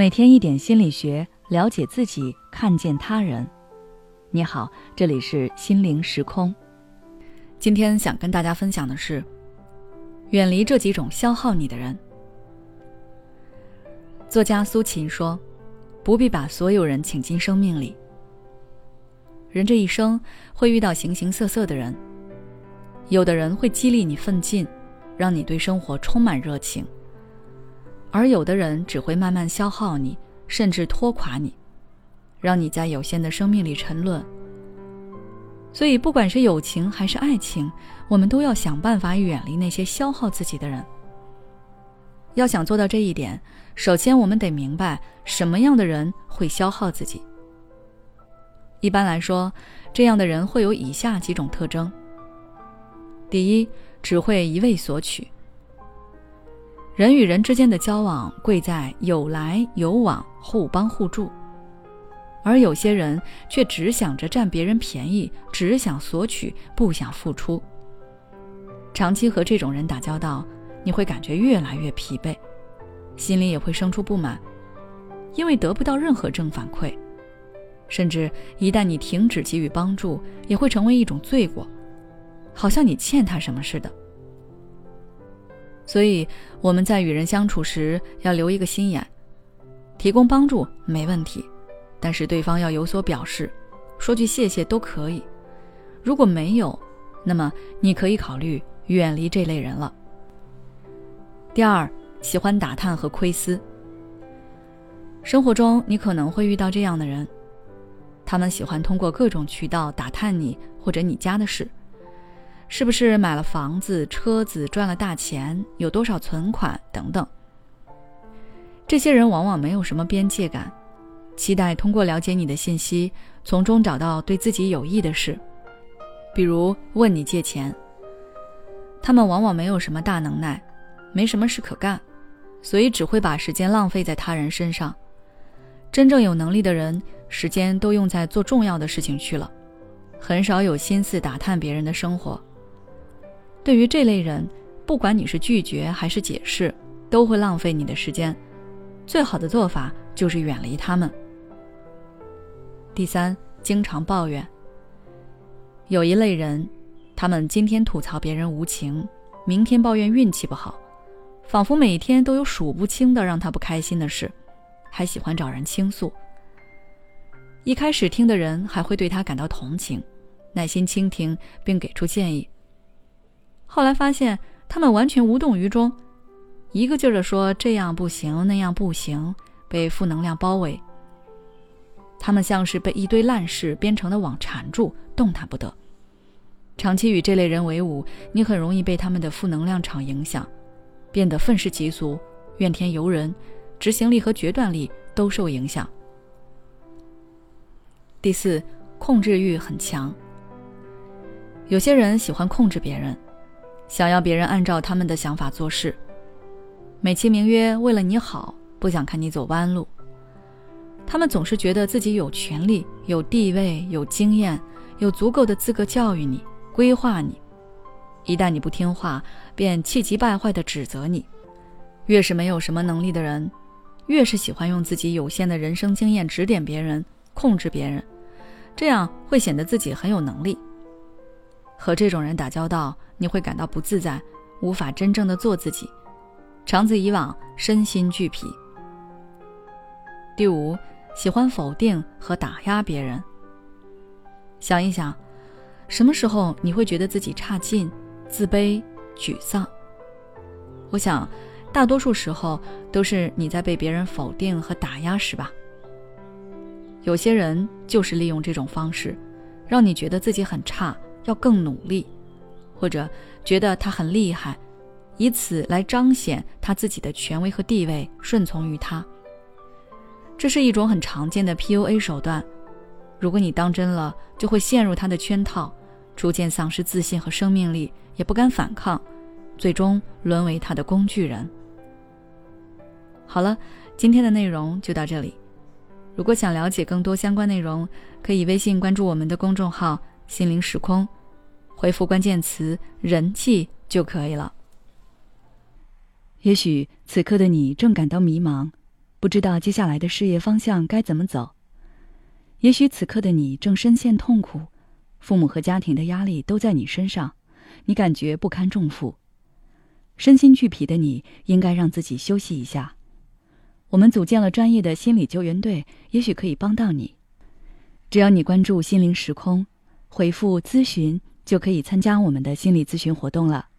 每天一点心理学，了解自己，看见他人。你好，这里是心灵时空。今天想跟大家分享的是，远离这几种消耗你的人。作家苏秦说：“不必把所有人请进生命里。人这一生会遇到形形色色的人，有的人会激励你奋进，让你对生活充满热情。”而有的人只会慢慢消耗你，甚至拖垮你，让你在有限的生命里沉沦。所以，不管是友情还是爱情，我们都要想办法远离那些消耗自己的人。要想做到这一点，首先我们得明白什么样的人会消耗自己。一般来说，这样的人会有以下几种特征：第一，只会一味索取。人与人之间的交往，贵在有来有往、互帮互助，而有些人却只想着占别人便宜，只想索取，不想付出。长期和这种人打交道，你会感觉越来越疲惫，心里也会生出不满，因为得不到任何正反馈，甚至一旦你停止给予帮助，也会成为一种罪过，好像你欠他什么似的。所以我们在与人相处时要留一个心眼，提供帮助没问题，但是对方要有所表示，说句谢谢都可以。如果没有，那么你可以考虑远离这类人了。第二，喜欢打探和窥私。生活中你可能会遇到这样的人，他们喜欢通过各种渠道打探你或者你家的事。是不是买了房子、车子，赚了大钱，有多少存款等等？这些人往往没有什么边界感，期待通过了解你的信息，从中找到对自己有益的事，比如问你借钱。他们往往没有什么大能耐，没什么事可干，所以只会把时间浪费在他人身上。真正有能力的人，时间都用在做重要的事情去了，很少有心思打探别人的生活。对于这类人，不管你是拒绝还是解释，都会浪费你的时间。最好的做法就是远离他们。第三，经常抱怨。有一类人，他们今天吐槽别人无情，明天抱怨运气不好，仿佛每天都有数不清的让他不开心的事，还喜欢找人倾诉。一开始听的人还会对他感到同情，耐心倾听并给出建议。后来发现他们完全无动于衷，一个劲儿的说这样不行那样不行，被负能量包围。他们像是被一堆烂事编成的网缠住，动弹不得。长期与这类人为伍，你很容易被他们的负能量场影响，变得愤世嫉俗、怨天尤人，执行力和决断力都受影响。第四，控制欲很强。有些人喜欢控制别人。想要别人按照他们的想法做事，美其名曰为了你好，不想看你走弯路。他们总是觉得自己有权利、有地位、有经验，有足够的资格教育你、规划你。一旦你不听话，便气急败坏地指责你。越是没有什么能力的人，越是喜欢用自己有限的人生经验指点别人、控制别人，这样会显得自己很有能力。和这种人打交道。你会感到不自在，无法真正的做自己，长此以往，身心俱疲。第五，喜欢否定和打压别人。想一想，什么时候你会觉得自己差劲、自卑、沮丧？我想，大多数时候都是你在被别人否定和打压时吧。有些人就是利用这种方式，让你觉得自己很差，要更努力。或者觉得他很厉害，以此来彰显他自己的权威和地位，顺从于他。这是一种很常见的 PUA 手段。如果你当真了，就会陷入他的圈套，逐渐丧失自信和生命力，也不敢反抗，最终沦为他的工具人。好了，今天的内容就到这里。如果想了解更多相关内容，可以微信关注我们的公众号“心灵时空”。回复关键词“人气”就可以了。也许此刻的你正感到迷茫，不知道接下来的事业方向该怎么走。也许此刻的你正深陷痛苦，父母和家庭的压力都在你身上，你感觉不堪重负，身心俱疲的你应该让自己休息一下。我们组建了专业的心理救援队，也许可以帮到你。只要你关注“心灵时空”，回复“咨询”，就可以参加我们的心理咨询活动了。